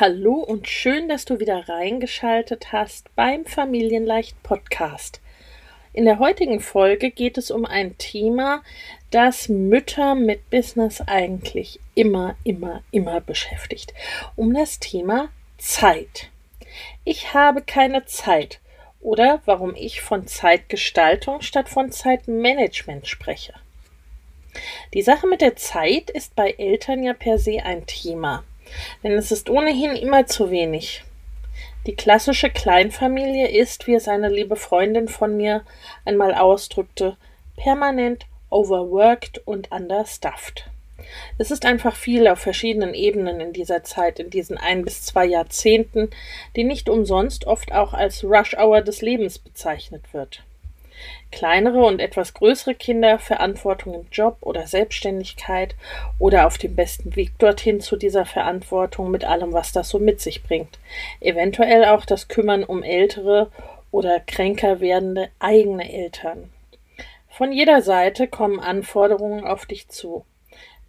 Hallo und schön, dass du wieder reingeschaltet hast beim Familienleicht Podcast. In der heutigen Folge geht es um ein Thema, das Mütter mit Business eigentlich immer, immer, immer beschäftigt. Um das Thema Zeit. Ich habe keine Zeit oder warum ich von Zeitgestaltung statt von Zeitmanagement spreche. Die Sache mit der Zeit ist bei Eltern ja per se ein Thema, denn es ist ohnehin immer zu wenig. Die klassische Kleinfamilie ist, wie es eine liebe Freundin von mir einmal ausdrückte, permanent overworked und understuffed. Es ist einfach viel auf verschiedenen Ebenen in dieser Zeit, in diesen ein bis zwei Jahrzehnten, die nicht umsonst oft auch als Rush Hour des Lebens bezeichnet wird. Kleinere und etwas größere Kinder, Verantwortung im Job oder Selbstständigkeit oder auf dem besten Weg dorthin zu dieser Verantwortung mit allem, was das so mit sich bringt. Eventuell auch das Kümmern um ältere oder kränker werdende eigene Eltern. Von jeder Seite kommen Anforderungen auf dich zu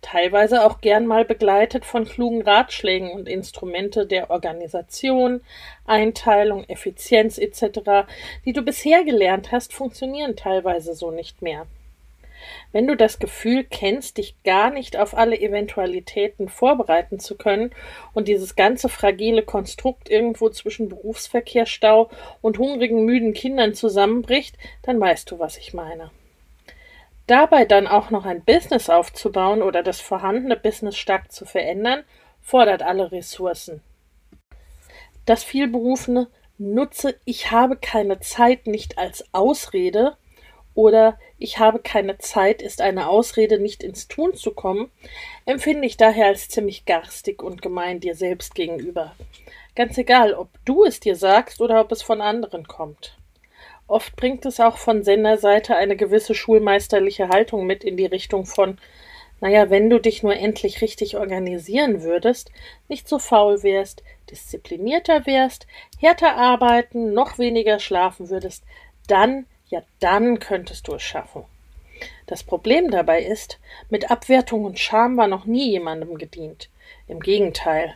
teilweise auch gern mal begleitet von klugen Ratschlägen und Instrumente der Organisation, Einteilung, Effizienz etc., die du bisher gelernt hast, funktionieren teilweise so nicht mehr. Wenn du das Gefühl kennst, dich gar nicht auf alle Eventualitäten vorbereiten zu können und dieses ganze fragile Konstrukt irgendwo zwischen Berufsverkehrsstau und hungrigen, müden Kindern zusammenbricht, dann weißt du, was ich meine. Dabei dann auch noch ein Business aufzubauen oder das vorhandene Business stark zu verändern, fordert alle Ressourcen. Das vielberufene Nutze ich habe keine Zeit nicht als Ausrede oder ich habe keine Zeit ist eine Ausrede, nicht ins Tun zu kommen, empfinde ich daher als ziemlich garstig und gemein dir selbst gegenüber. Ganz egal, ob du es dir sagst oder ob es von anderen kommt. Oft bringt es auch von Senderseite eine gewisse schulmeisterliche Haltung mit in die Richtung von, naja, wenn du dich nur endlich richtig organisieren würdest, nicht so faul wärst, disziplinierter wärst, härter arbeiten, noch weniger schlafen würdest, dann, ja, dann könntest du es schaffen. Das Problem dabei ist, mit Abwertung und Scham war noch nie jemandem gedient. Im Gegenteil.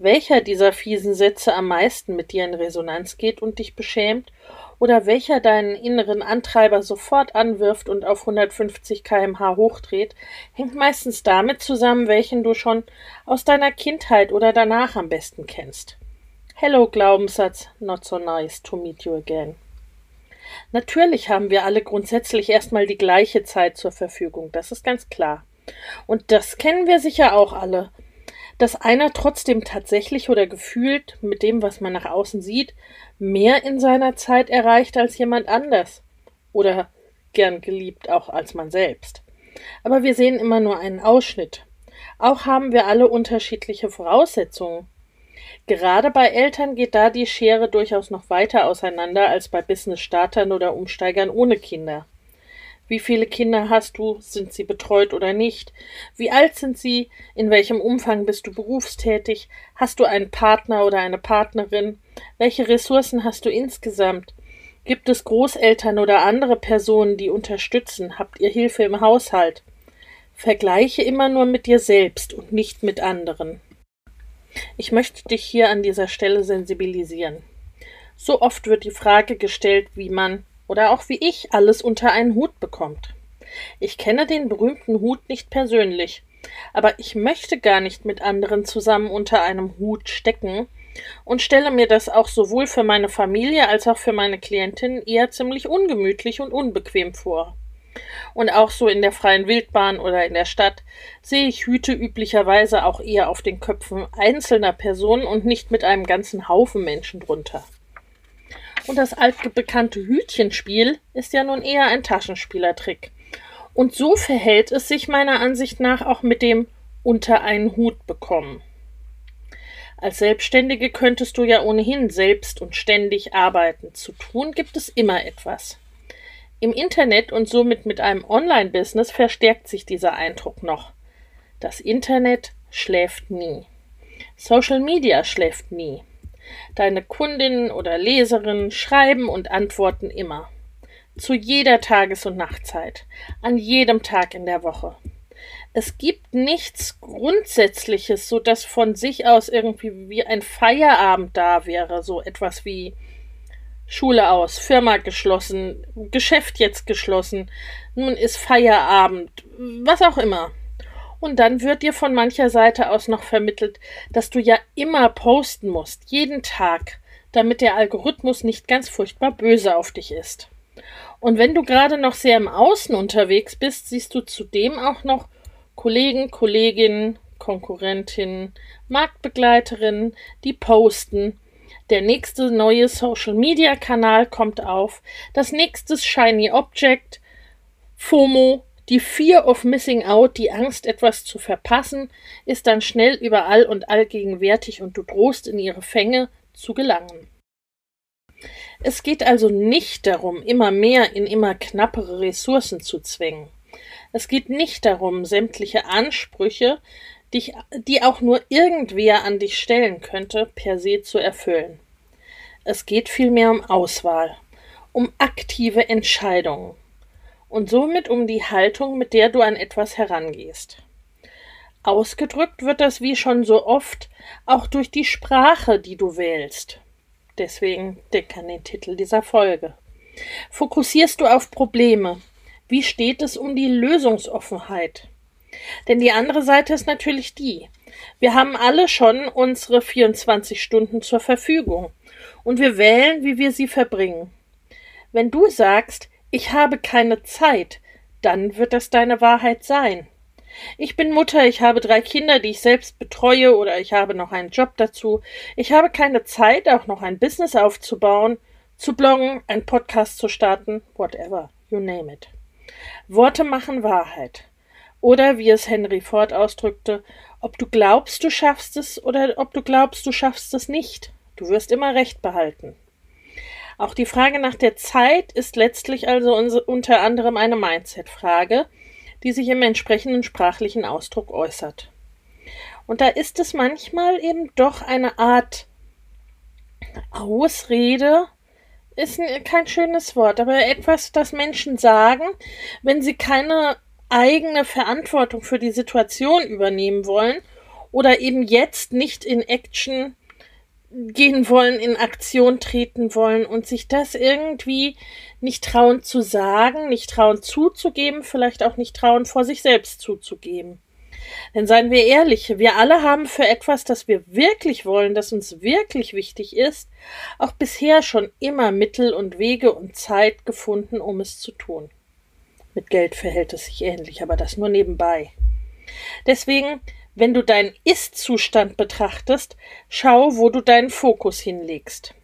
Welcher dieser fiesen Sätze am meisten mit dir in Resonanz geht und dich beschämt oder welcher deinen inneren Antreiber sofort anwirft und auf 150 kmh hochdreht, hängt meistens damit zusammen, welchen du schon aus deiner Kindheit oder danach am besten kennst. Hello Glaubenssatz, not so nice to meet you again. Natürlich haben wir alle grundsätzlich erstmal die gleiche Zeit zur Verfügung, das ist ganz klar. Und das kennen wir sicher auch alle dass einer trotzdem tatsächlich oder gefühlt mit dem, was man nach außen sieht, mehr in seiner Zeit erreicht als jemand anders oder gern geliebt auch als man selbst. Aber wir sehen immer nur einen Ausschnitt. Auch haben wir alle unterschiedliche Voraussetzungen. Gerade bei Eltern geht da die Schere durchaus noch weiter auseinander als bei Business-Startern oder Umsteigern ohne Kinder. Wie viele Kinder hast du? Sind sie betreut oder nicht? Wie alt sind sie? In welchem Umfang bist du berufstätig? Hast du einen Partner oder eine Partnerin? Welche Ressourcen hast du insgesamt? Gibt es Großeltern oder andere Personen, die unterstützen? Habt ihr Hilfe im Haushalt? Vergleiche immer nur mit dir selbst und nicht mit anderen. Ich möchte dich hier an dieser Stelle sensibilisieren. So oft wird die Frage gestellt, wie man oder auch wie ich alles unter einen Hut bekommt. Ich kenne den berühmten Hut nicht persönlich, aber ich möchte gar nicht mit anderen zusammen unter einem Hut stecken und stelle mir das auch sowohl für meine Familie als auch für meine Klientin eher ziemlich ungemütlich und unbequem vor. Und auch so in der freien Wildbahn oder in der Stadt sehe ich Hüte üblicherweise auch eher auf den Köpfen einzelner Personen und nicht mit einem ganzen Haufen Menschen drunter. Und das altbekannte Hütchenspiel ist ja nun eher ein Taschenspielertrick. Und so verhält es sich meiner Ansicht nach auch mit dem unter einen Hut bekommen. Als Selbstständige könntest du ja ohnehin selbst und ständig arbeiten. Zu tun gibt es immer etwas. Im Internet und somit mit einem Online-Business verstärkt sich dieser Eindruck noch. Das Internet schläft nie. Social Media schläft nie. Deine Kundinnen oder Leserinnen schreiben und antworten immer. Zu jeder Tages- und Nachtzeit. An jedem Tag in der Woche. Es gibt nichts Grundsätzliches, so dass von sich aus irgendwie wie ein Feierabend da wäre, so etwas wie Schule aus, Firma geschlossen, Geschäft jetzt geschlossen, nun ist Feierabend, was auch immer. Und dann wird dir von mancher Seite aus noch vermittelt, dass du ja immer posten musst, jeden Tag, damit der Algorithmus nicht ganz furchtbar böse auf dich ist. Und wenn du gerade noch sehr im Außen unterwegs bist, siehst du zudem auch noch Kollegen, Kolleginnen, Konkurrentinnen, Marktbegleiterinnen, die posten der nächste neue Social Media Kanal kommt auf. Das nächste Shiny Object. FOMO. Die Fear of Missing Out, die Angst, etwas zu verpassen, ist dann schnell überall und allgegenwärtig und du drohst in ihre Fänge zu gelangen. Es geht also nicht darum, immer mehr in immer knappere Ressourcen zu zwängen. Es geht nicht darum, sämtliche Ansprüche, dich, die auch nur irgendwer an dich stellen könnte, per se zu erfüllen. Es geht vielmehr um Auswahl, um aktive Entscheidungen und somit um die Haltung, mit der du an etwas herangehst. Ausgedrückt wird das wie schon so oft auch durch die Sprache, die du wählst. Deswegen denk an den Titel dieser Folge. Fokussierst du auf Probleme? Wie steht es um die Lösungsoffenheit? Denn die andere Seite ist natürlich die. Wir haben alle schon unsere 24 Stunden zur Verfügung und wir wählen, wie wir sie verbringen. Wenn du sagst, ich habe keine Zeit, dann wird das deine Wahrheit sein. Ich bin Mutter, ich habe drei Kinder, die ich selbst betreue oder ich habe noch einen Job dazu. Ich habe keine Zeit, auch noch ein Business aufzubauen, zu bloggen, einen Podcast zu starten, whatever, you name it. Worte machen Wahrheit. Oder wie es Henry Ford ausdrückte, ob du glaubst, du schaffst es oder ob du glaubst, du schaffst es nicht. Du wirst immer Recht behalten. Auch die Frage nach der Zeit ist letztlich also unter anderem eine Mindset-Frage, die sich im entsprechenden sprachlichen Ausdruck äußert. Und da ist es manchmal eben doch eine Art Ausrede, ist kein schönes Wort, aber etwas, das Menschen sagen, wenn sie keine eigene Verantwortung für die Situation übernehmen wollen oder eben jetzt nicht in Action gehen wollen, in Aktion treten wollen und sich das irgendwie nicht trauen zu sagen, nicht trauen zuzugeben, vielleicht auch nicht trauen vor sich selbst zuzugeben. Denn seien wir ehrlich, wir alle haben für etwas, das wir wirklich wollen, das uns wirklich wichtig ist, auch bisher schon immer Mittel und Wege und Zeit gefunden, um es zu tun. Mit Geld verhält es sich ähnlich, aber das nur nebenbei. Deswegen, wenn du deinen Ist-Zustand betrachtest, schau, wo du deinen Fokus hinlegst.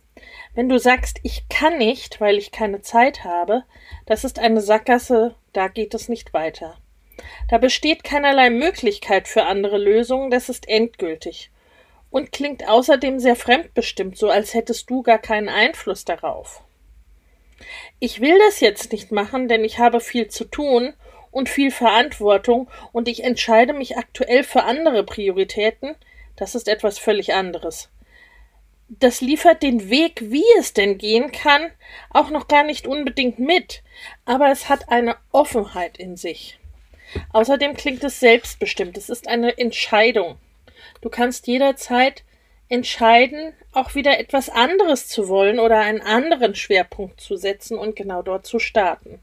Wenn du sagst, ich kann nicht, weil ich keine Zeit habe, das ist eine Sackgasse, da geht es nicht weiter. Da besteht keinerlei Möglichkeit für andere Lösungen, das ist endgültig und klingt außerdem sehr fremdbestimmt, so als hättest du gar keinen Einfluss darauf. Ich will das jetzt nicht machen, denn ich habe viel zu tun und viel Verantwortung und ich entscheide mich aktuell für andere Prioritäten, das ist etwas völlig anderes. Das liefert den Weg, wie es denn gehen kann, auch noch gar nicht unbedingt mit, aber es hat eine Offenheit in sich. Außerdem klingt es selbstbestimmt, es ist eine Entscheidung. Du kannst jederzeit entscheiden, auch wieder etwas anderes zu wollen oder einen anderen Schwerpunkt zu setzen und genau dort zu starten.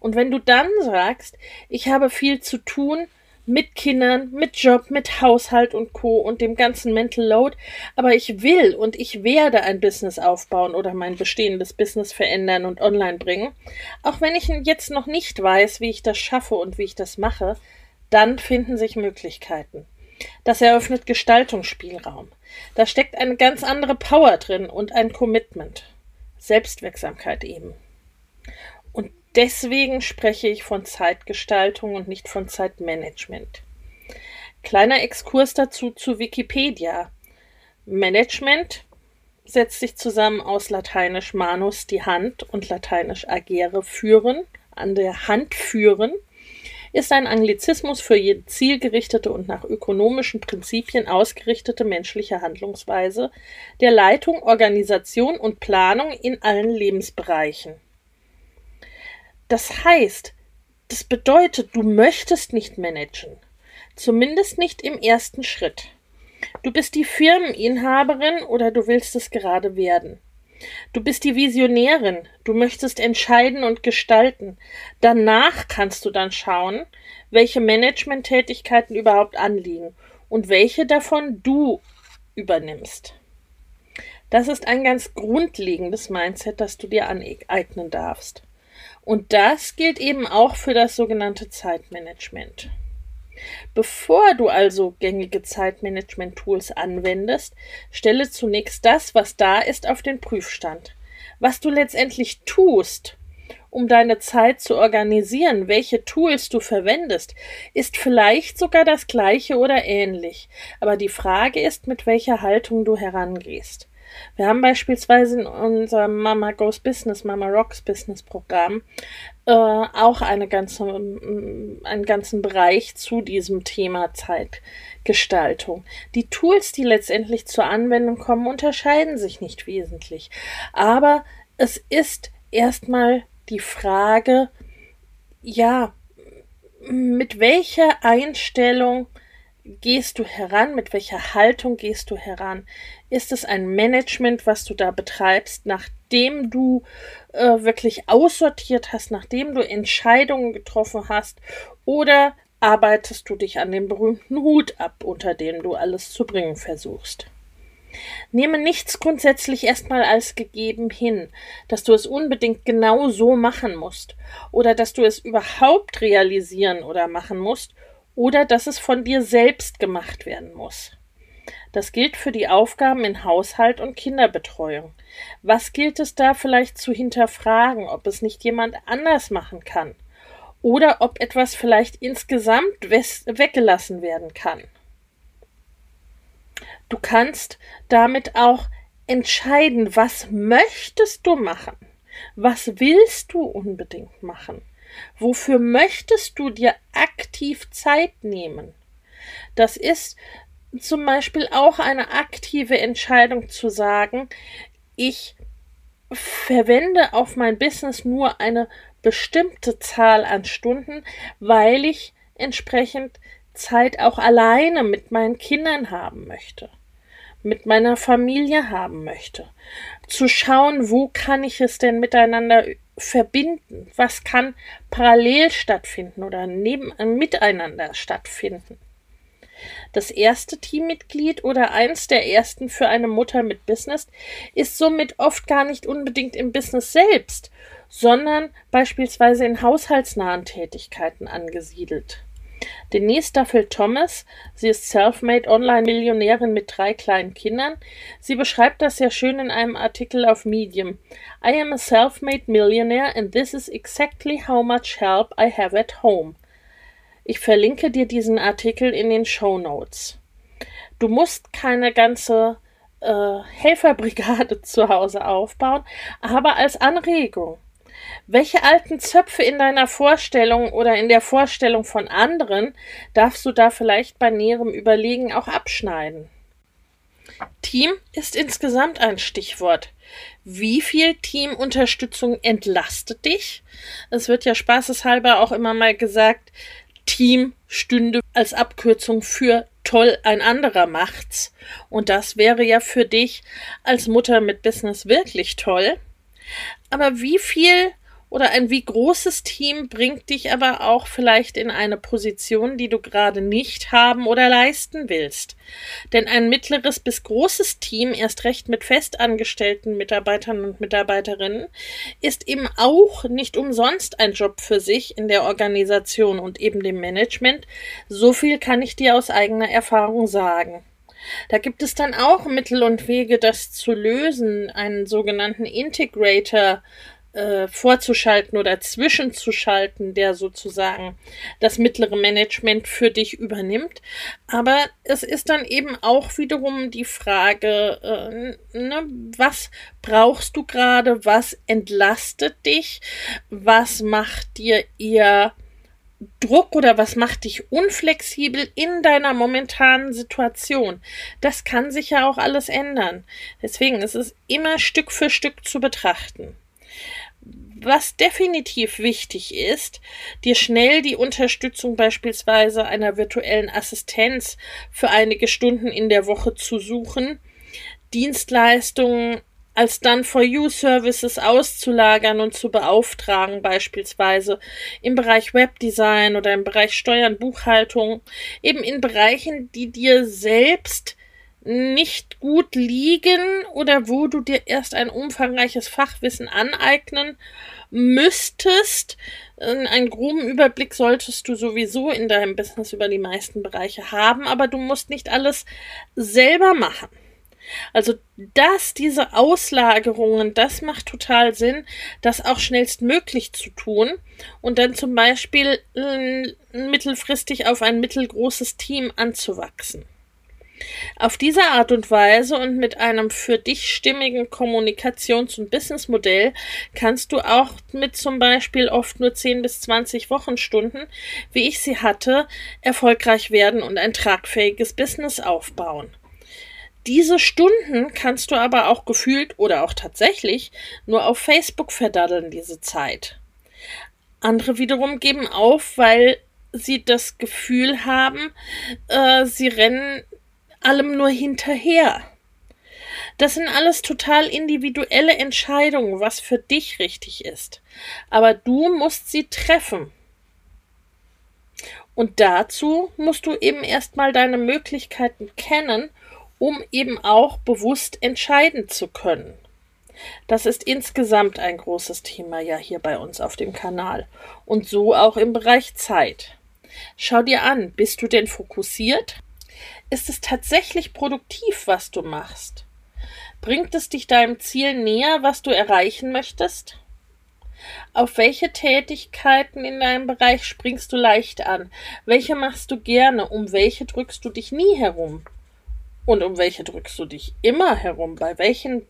Und wenn du dann sagst, ich habe viel zu tun, mit Kindern, mit Job, mit Haushalt und Co. und dem ganzen Mental Load, aber ich will und ich werde ein Business aufbauen oder mein bestehendes Business verändern und online bringen, auch wenn ich jetzt noch nicht weiß, wie ich das schaffe und wie ich das mache, dann finden sich Möglichkeiten. Das eröffnet Gestaltungsspielraum. Da steckt eine ganz andere Power drin und ein Commitment. Selbstwirksamkeit eben. Deswegen spreche ich von Zeitgestaltung und nicht von Zeitmanagement. Kleiner Exkurs dazu zu Wikipedia. Management setzt sich zusammen aus lateinisch manus die Hand und lateinisch agere führen, an der Hand führen ist ein Anglizismus für jede zielgerichtete und nach ökonomischen Prinzipien ausgerichtete menschliche Handlungsweise der Leitung, Organisation und Planung in allen Lebensbereichen. Das heißt, das bedeutet, du möchtest nicht managen, zumindest nicht im ersten Schritt. Du bist die Firmeninhaberin oder du willst es gerade werden. Du bist die Visionärin, du möchtest entscheiden und gestalten. Danach kannst du dann schauen, welche Managementtätigkeiten überhaupt anliegen und welche davon du übernimmst. Das ist ein ganz grundlegendes Mindset, das du dir aneignen darfst. Und das gilt eben auch für das sogenannte Zeitmanagement. Bevor du also gängige Zeitmanagement-Tools anwendest, stelle zunächst das, was da ist, auf den Prüfstand. Was du letztendlich tust, um deine Zeit zu organisieren, welche Tools du verwendest, ist vielleicht sogar das gleiche oder ähnlich. Aber die Frage ist, mit welcher Haltung du herangehst. Wir haben beispielsweise in unserem Mama Goes Business, Mama Rocks Business Programm äh, auch eine ganze, einen ganzen Bereich zu diesem Thema Zeitgestaltung. Die Tools, die letztendlich zur Anwendung kommen, unterscheiden sich nicht wesentlich. Aber es ist erstmal die Frage, ja, mit welcher Einstellung gehst du heran? Mit welcher Haltung gehst du heran? Ist es ein Management, was du da betreibst, nachdem du äh, wirklich aussortiert hast, nachdem du Entscheidungen getroffen hast? Oder arbeitest du dich an dem berühmten Hut ab, unter dem du alles zu bringen versuchst? Nehme nichts grundsätzlich erstmal als gegeben hin, dass du es unbedingt genau so machen musst oder dass du es überhaupt realisieren oder machen musst oder dass es von dir selbst gemacht werden muss. Das gilt für die Aufgaben in Haushalt und Kinderbetreuung. Was gilt es da vielleicht zu hinterfragen, ob es nicht jemand anders machen kann? Oder ob etwas vielleicht insgesamt weggelassen werden kann? Du kannst damit auch entscheiden, was möchtest du machen? Was willst du unbedingt machen? Wofür möchtest du dir aktiv Zeit nehmen? Das ist zum Beispiel auch eine aktive Entscheidung zu sagen, ich verwende auf mein Business nur eine bestimmte Zahl an Stunden, weil ich entsprechend Zeit auch alleine mit meinen Kindern haben möchte, mit meiner Familie haben möchte. Zu schauen, wo kann ich es denn miteinander verbinden? Was kann parallel stattfinden oder neben, miteinander stattfinden? Das erste Teammitglied oder eins der ersten für eine Mutter mit Business ist somit oft gar nicht unbedingt im Business selbst, sondern beispielsweise in haushaltsnahen Tätigkeiten angesiedelt. Denise Duffel-Thomas, sie ist Selfmade Online-Millionärin mit drei kleinen Kindern. Sie beschreibt das sehr schön in einem Artikel auf Medium. I am a self-made millionaire and this is exactly how much help I have at home. Ich verlinke dir diesen Artikel in den Show Notes. Du musst keine ganze äh, Helferbrigade zu Hause aufbauen, aber als Anregung. Welche alten Zöpfe in deiner Vorstellung oder in der Vorstellung von anderen darfst du da vielleicht bei näherem Überlegen auch abschneiden? Team ist insgesamt ein Stichwort. Wie viel Teamunterstützung entlastet dich? Es wird ja spaßeshalber auch immer mal gesagt, Team stünde als Abkürzung für toll ein anderer macht's. Und das wäre ja für dich als Mutter mit Business wirklich toll. Aber wie viel oder ein wie großes Team bringt dich aber auch vielleicht in eine Position, die du gerade nicht haben oder leisten willst. Denn ein mittleres bis großes Team, erst recht mit festangestellten Mitarbeitern und Mitarbeiterinnen, ist eben auch nicht umsonst ein Job für sich in der Organisation und eben dem Management. So viel kann ich dir aus eigener Erfahrung sagen. Da gibt es dann auch Mittel und Wege, das zu lösen, einen sogenannten Integrator äh, vorzuschalten oder zwischenzuschalten, der sozusagen das mittlere Management für dich übernimmt. Aber es ist dann eben auch wiederum die Frage, äh, ne, was brauchst du gerade, was entlastet dich, was macht dir eher Druck oder was macht dich unflexibel in deiner momentanen Situation? Das kann sich ja auch alles ändern. Deswegen ist es immer Stück für Stück zu betrachten. Was definitiv wichtig ist, dir schnell die Unterstützung beispielsweise einer virtuellen Assistenz für einige Stunden in der Woche zu suchen, Dienstleistungen als dann for you Services auszulagern und zu beauftragen, beispielsweise im Bereich Webdesign oder im Bereich Steuern, Buchhaltung, eben in Bereichen, die dir selbst nicht gut liegen oder wo du dir erst ein umfangreiches Fachwissen aneignen müsstest. Einen groben Überblick solltest du sowieso in deinem Business über die meisten Bereiche haben, aber du musst nicht alles selber machen. Also das, diese Auslagerungen, das macht total Sinn, das auch schnellstmöglich zu tun und dann zum Beispiel äh, mittelfristig auf ein mittelgroßes Team anzuwachsen. Auf diese Art und Weise und mit einem für dich stimmigen Kommunikations- und Businessmodell kannst du auch mit zum Beispiel oft nur 10 bis 20 Wochenstunden, wie ich sie hatte, erfolgreich werden und ein tragfähiges Business aufbauen. Diese Stunden kannst du aber auch gefühlt oder auch tatsächlich nur auf Facebook verdaddeln, diese Zeit. Andere wiederum geben auf, weil sie das Gefühl haben, äh, sie rennen allem nur hinterher. Das sind alles total individuelle Entscheidungen, was für dich richtig ist. Aber du musst sie treffen. Und dazu musst du eben erstmal deine Möglichkeiten kennen um eben auch bewusst entscheiden zu können. Das ist insgesamt ein großes Thema ja hier bei uns auf dem Kanal und so auch im Bereich Zeit. Schau dir an, bist du denn fokussiert? Ist es tatsächlich produktiv, was du machst? Bringt es dich deinem Ziel näher, was du erreichen möchtest? Auf welche Tätigkeiten in deinem Bereich springst du leicht an? Welche machst du gerne? Um welche drückst du dich nie herum? Und um welche drückst du dich immer herum? Bei welchen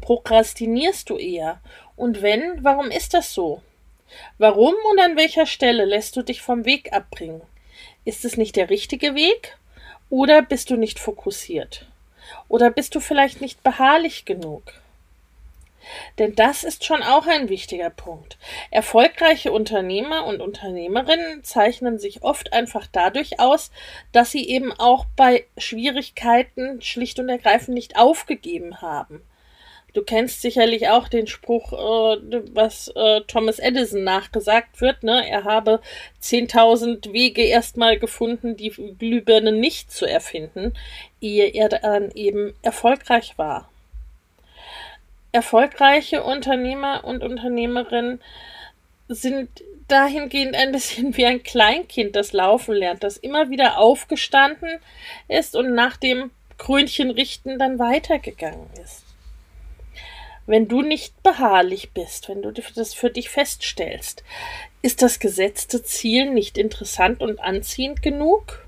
prokrastinierst du eher? Und wenn, warum ist das so? Warum und an welcher Stelle lässt du dich vom Weg abbringen? Ist es nicht der richtige Weg? Oder bist du nicht fokussiert? Oder bist du vielleicht nicht beharrlich genug? Denn das ist schon auch ein wichtiger Punkt. Erfolgreiche Unternehmer und Unternehmerinnen zeichnen sich oft einfach dadurch aus, dass sie eben auch bei Schwierigkeiten schlicht und ergreifend nicht aufgegeben haben. Du kennst sicherlich auch den Spruch, äh, was äh, Thomas Edison nachgesagt wird. Ne? Er habe 10.000 Wege erstmal gefunden, die Glühbirne nicht zu erfinden, ehe er dann eben erfolgreich war erfolgreiche Unternehmer und Unternehmerinnen sind dahingehend ein bisschen wie ein Kleinkind, das laufen lernt, das immer wieder aufgestanden ist und nach dem Krönchen richten dann weitergegangen ist. Wenn du nicht beharrlich bist, wenn du das für dich feststellst, ist das gesetzte Ziel nicht interessant und anziehend genug?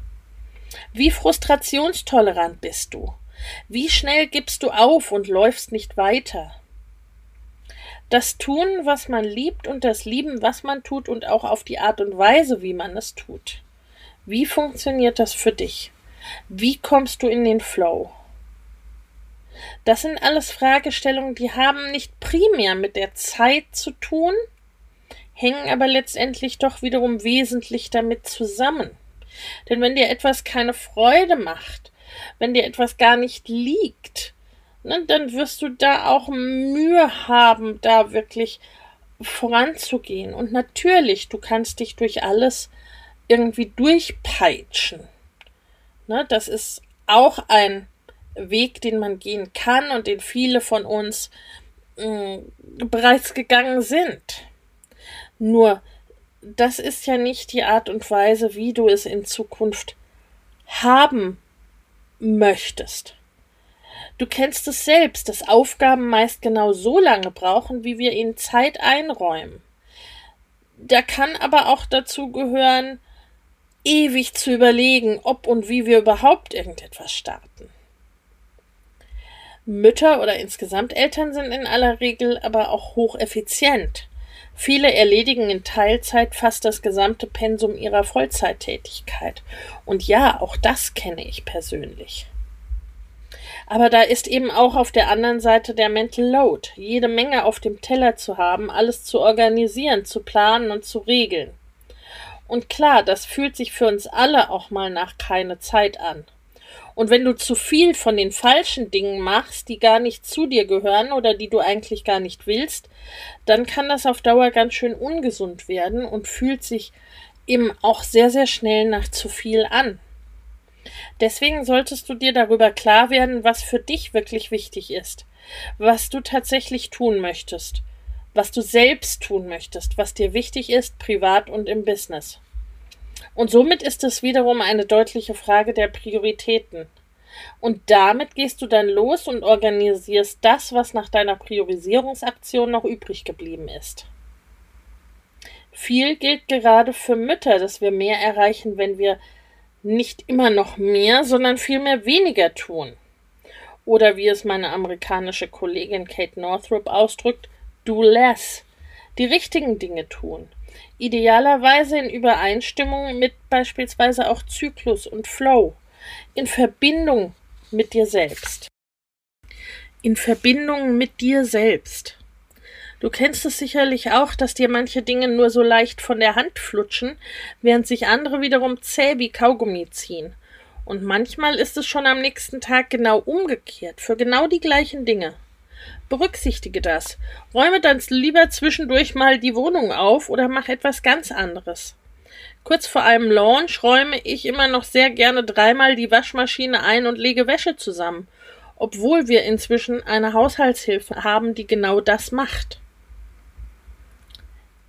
Wie frustrationstolerant bist du? Wie schnell gibst du auf und läufst nicht weiter? Das Tun, was man liebt und das Lieben, was man tut und auch auf die Art und Weise, wie man es tut. Wie funktioniert das für dich? Wie kommst du in den Flow? Das sind alles Fragestellungen, die haben nicht primär mit der Zeit zu tun, hängen aber letztendlich doch wiederum wesentlich damit zusammen. Denn wenn dir etwas keine Freude macht, wenn dir etwas gar nicht liegt, ne, dann wirst du da auch Mühe haben, da wirklich voranzugehen. Und natürlich, du kannst dich durch alles irgendwie durchpeitschen. Ne, das ist auch ein Weg, den man gehen kann und den viele von uns mh, mm, bereits gegangen sind. Nur, das ist ja nicht die Art und Weise, wie du es in Zukunft haben möchtest. Du kennst es selbst, dass Aufgaben meist genau so lange brauchen, wie wir ihnen Zeit einräumen. Da kann aber auch dazu gehören, ewig zu überlegen, ob und wie wir überhaupt irgendetwas starten. Mütter oder insgesamt Eltern sind in aller Regel aber auch hocheffizient. Viele erledigen in Teilzeit fast das gesamte Pensum ihrer Vollzeittätigkeit. Und ja, auch das kenne ich persönlich. Aber da ist eben auch auf der anderen Seite der Mental Load, jede Menge auf dem Teller zu haben, alles zu organisieren, zu planen und zu regeln. Und klar, das fühlt sich für uns alle auch mal nach keine Zeit an. Und wenn du zu viel von den falschen Dingen machst, die gar nicht zu dir gehören oder die du eigentlich gar nicht willst, dann kann das auf Dauer ganz schön ungesund werden und fühlt sich eben auch sehr, sehr schnell nach zu viel an. Deswegen solltest du dir darüber klar werden, was für dich wirklich wichtig ist, was du tatsächlich tun möchtest, was du selbst tun möchtest, was dir wichtig ist, privat und im Business. Und somit ist es wiederum eine deutliche Frage der Prioritäten. Und damit gehst du dann los und organisierst das, was nach deiner Priorisierungsaktion noch übrig geblieben ist. Viel gilt gerade für Mütter, dass wir mehr erreichen, wenn wir nicht immer noch mehr, sondern vielmehr weniger tun. Oder wie es meine amerikanische Kollegin Kate Northrup ausdrückt, do less. Die richtigen Dinge tun. Idealerweise in Übereinstimmung mit beispielsweise auch Zyklus und Flow, in Verbindung mit dir selbst. In Verbindung mit dir selbst. Du kennst es sicherlich auch, dass dir manche Dinge nur so leicht von der Hand flutschen, während sich andere wiederum zäh wie Kaugummi ziehen. Und manchmal ist es schon am nächsten Tag genau umgekehrt, für genau die gleichen Dinge. Berücksichtige das. Räume dann lieber zwischendurch mal die Wohnung auf oder mach etwas ganz anderes. Kurz vor einem Launch räume ich immer noch sehr gerne dreimal die Waschmaschine ein und lege Wäsche zusammen, obwohl wir inzwischen eine Haushaltshilfe haben, die genau das macht.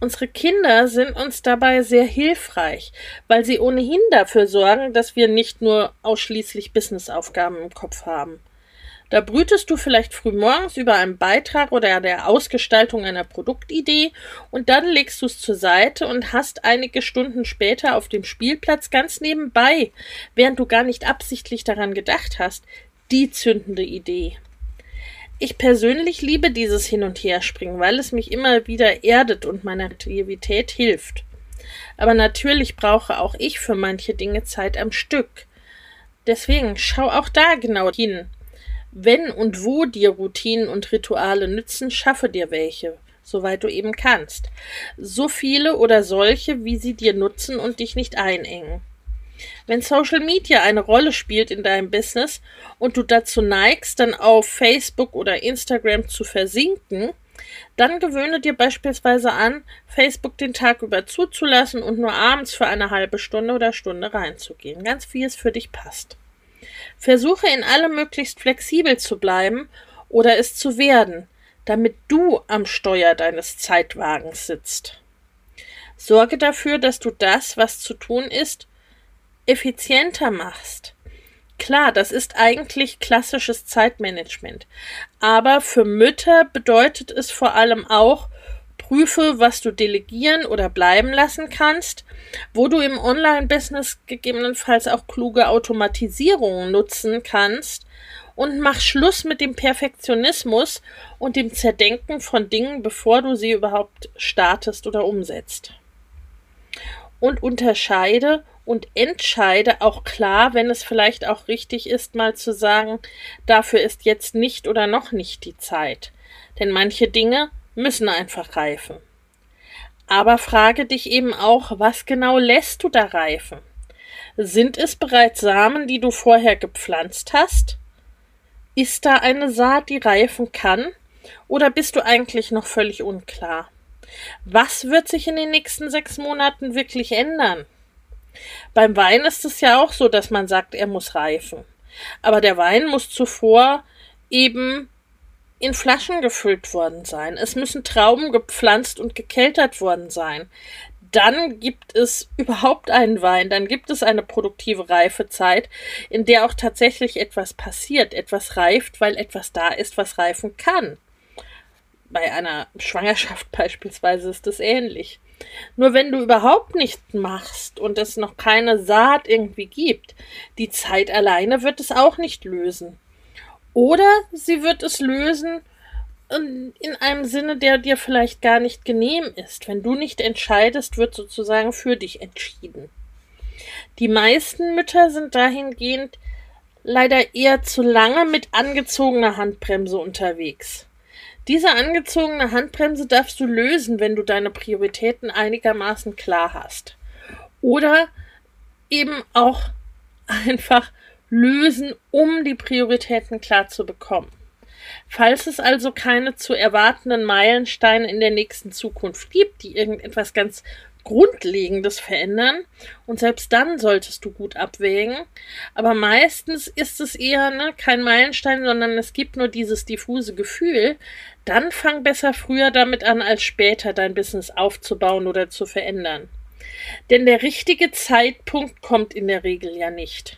Unsere Kinder sind uns dabei sehr hilfreich, weil sie ohnehin dafür sorgen, dass wir nicht nur ausschließlich Businessaufgaben im Kopf haben. Da brütest du vielleicht frühmorgens über einen Beitrag oder der Ausgestaltung einer Produktidee und dann legst du es zur Seite und hast einige Stunden später auf dem Spielplatz ganz nebenbei, während du gar nicht absichtlich daran gedacht hast, die zündende Idee. Ich persönlich liebe dieses Hin- und Herspringen, weil es mich immer wieder erdet und meiner Aktivität hilft. Aber natürlich brauche auch ich für manche Dinge Zeit am Stück. Deswegen schau auch da genau hin. Wenn und wo dir Routinen und Rituale nützen, schaffe dir welche, soweit du eben kannst. So viele oder solche, wie sie dir nutzen und dich nicht einengen. Wenn Social Media eine Rolle spielt in deinem Business und du dazu neigst, dann auf Facebook oder Instagram zu versinken, dann gewöhne dir beispielsweise an, Facebook den Tag über zuzulassen und nur abends für eine halbe Stunde oder Stunde reinzugehen. Ganz wie es für dich passt. Versuche in allem möglichst flexibel zu bleiben oder es zu werden, damit du am Steuer deines Zeitwagens sitzt. Sorge dafür, dass du das, was zu tun ist, effizienter machst. Klar, das ist eigentlich klassisches Zeitmanagement. Aber für Mütter bedeutet es vor allem auch, Prüfe, was du delegieren oder bleiben lassen kannst, wo du im Online-Business gegebenenfalls auch kluge Automatisierungen nutzen kannst und mach Schluss mit dem Perfektionismus und dem Zerdenken von Dingen, bevor du sie überhaupt startest oder umsetzt. Und unterscheide und entscheide auch klar, wenn es vielleicht auch richtig ist, mal zu sagen, dafür ist jetzt nicht oder noch nicht die Zeit. Denn manche Dinge müssen einfach reifen. Aber frage dich eben auch, was genau lässt du da reifen? Sind es bereits Samen, die du vorher gepflanzt hast? Ist da eine Saat, die reifen kann? Oder bist du eigentlich noch völlig unklar? Was wird sich in den nächsten sechs Monaten wirklich ändern? Beim Wein ist es ja auch so, dass man sagt, er muss reifen. Aber der Wein muss zuvor eben in Flaschen gefüllt worden sein. Es müssen Trauben gepflanzt und gekeltert worden sein. Dann gibt es überhaupt einen Wein, dann gibt es eine produktive Reifezeit, in der auch tatsächlich etwas passiert, etwas reift, weil etwas da ist, was reifen kann. Bei einer Schwangerschaft beispielsweise ist es ähnlich. Nur wenn du überhaupt nichts machst und es noch keine Saat irgendwie gibt, die Zeit alleine wird es auch nicht lösen. Oder sie wird es lösen in einem Sinne, der dir vielleicht gar nicht genehm ist. Wenn du nicht entscheidest, wird sozusagen für dich entschieden. Die meisten Mütter sind dahingehend leider eher zu lange mit angezogener Handbremse unterwegs. Diese angezogene Handbremse darfst du lösen, wenn du deine Prioritäten einigermaßen klar hast. Oder eben auch einfach lösen, um die Prioritäten klar zu bekommen. Falls es also keine zu erwartenden Meilensteine in der nächsten Zukunft gibt, die irgendetwas ganz Grundlegendes verändern, und selbst dann solltest du gut abwägen, aber meistens ist es eher ne, kein Meilenstein, sondern es gibt nur dieses diffuse Gefühl, dann fang besser früher damit an, als später dein Business aufzubauen oder zu verändern. Denn der richtige Zeitpunkt kommt in der Regel ja nicht.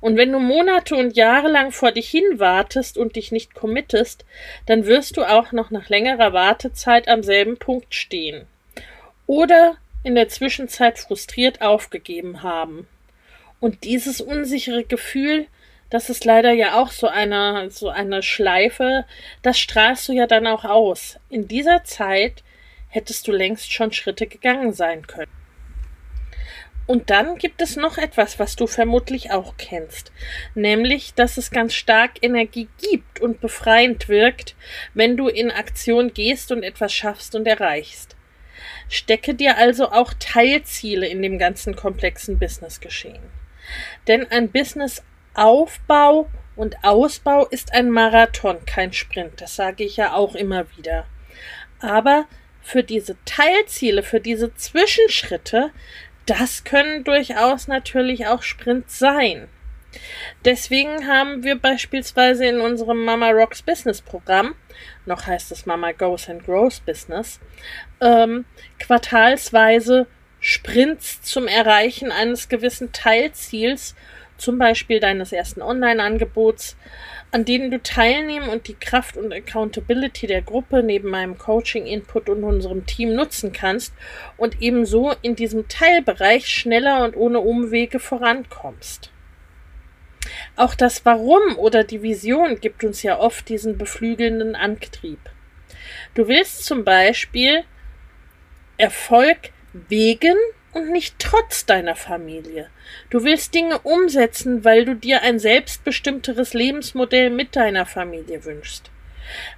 Und wenn du Monate und Jahre lang vor dich hin wartest und dich nicht committest, dann wirst du auch noch nach längerer Wartezeit am selben Punkt stehen. Oder in der Zwischenzeit frustriert aufgegeben haben. Und dieses unsichere Gefühl, das ist leider ja auch so eine, so eine Schleife, das strahlst du ja dann auch aus. In dieser Zeit hättest du längst schon Schritte gegangen sein können. Und dann gibt es noch etwas, was du vermutlich auch kennst, nämlich, dass es ganz stark Energie gibt und befreiend wirkt, wenn du in Aktion gehst und etwas schaffst und erreichst. Stecke dir also auch Teilziele in dem ganzen komplexen Businessgeschehen. Denn ein Businessaufbau und Ausbau ist ein Marathon, kein Sprint. Das sage ich ja auch immer wieder. Aber für diese Teilziele, für diese Zwischenschritte das können durchaus natürlich auch Sprints sein. Deswegen haben wir beispielsweise in unserem Mama Rocks Business Programm, noch heißt es Mama Goes and Grows Business, ähm, quartalsweise Sprints zum Erreichen eines gewissen Teilziels, zum Beispiel deines ersten Online-Angebots, an denen du teilnehmen und die Kraft und Accountability der Gruppe neben meinem Coaching-Input und unserem Team nutzen kannst und ebenso in diesem Teilbereich schneller und ohne Umwege vorankommst. Auch das Warum oder die Vision gibt uns ja oft diesen beflügelnden Antrieb. Du willst zum Beispiel Erfolg wegen und nicht trotz deiner Familie. Du willst Dinge umsetzen, weil du dir ein selbstbestimmteres Lebensmodell mit deiner Familie wünschst.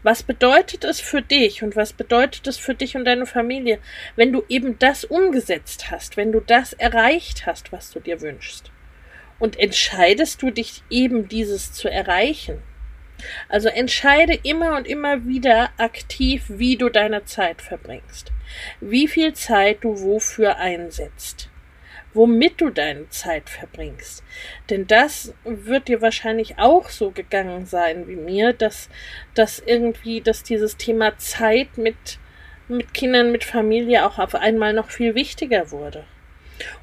Was bedeutet es für dich und was bedeutet es für dich und deine Familie, wenn du eben das umgesetzt hast, wenn du das erreicht hast, was du dir wünschst? Und entscheidest du dich eben dieses zu erreichen? Also entscheide immer und immer wieder aktiv, wie du deine Zeit verbringst, wie viel Zeit du wofür einsetzt, womit du deine Zeit verbringst. Denn das wird dir wahrscheinlich auch so gegangen sein wie mir, dass, dass irgendwie, dass dieses Thema Zeit mit, mit Kindern, mit Familie auch auf einmal noch viel wichtiger wurde.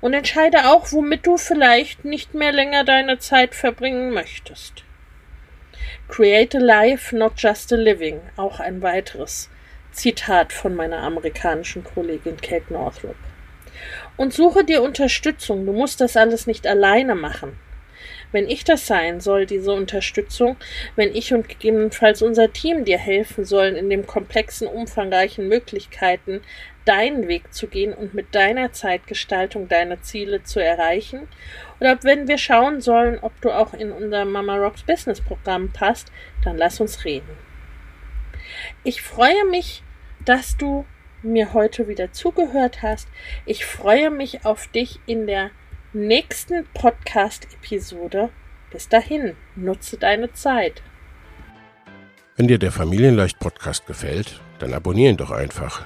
Und entscheide auch, womit du vielleicht nicht mehr länger deine Zeit verbringen möchtest. Create a life, not just a living. Auch ein weiteres Zitat von meiner amerikanischen Kollegin Kate Northrop. Und suche dir Unterstützung. Du musst das alles nicht alleine machen. Wenn ich das sein soll, diese Unterstützung, wenn ich und gegebenenfalls unser Team dir helfen sollen, in dem komplexen, umfangreichen Möglichkeiten deinen Weg zu gehen und mit deiner Zeitgestaltung deine Ziele zu erreichen, oder wenn wir schauen sollen, ob du auch in unser Mama Rocks Business Programm passt, dann lass uns reden. Ich freue mich, dass du mir heute wieder zugehört hast. Ich freue mich auf dich in der nächsten Podcast-Episode. Bis dahin, nutze deine Zeit. Wenn dir der Familienleicht Podcast gefällt, dann abonniere ihn doch einfach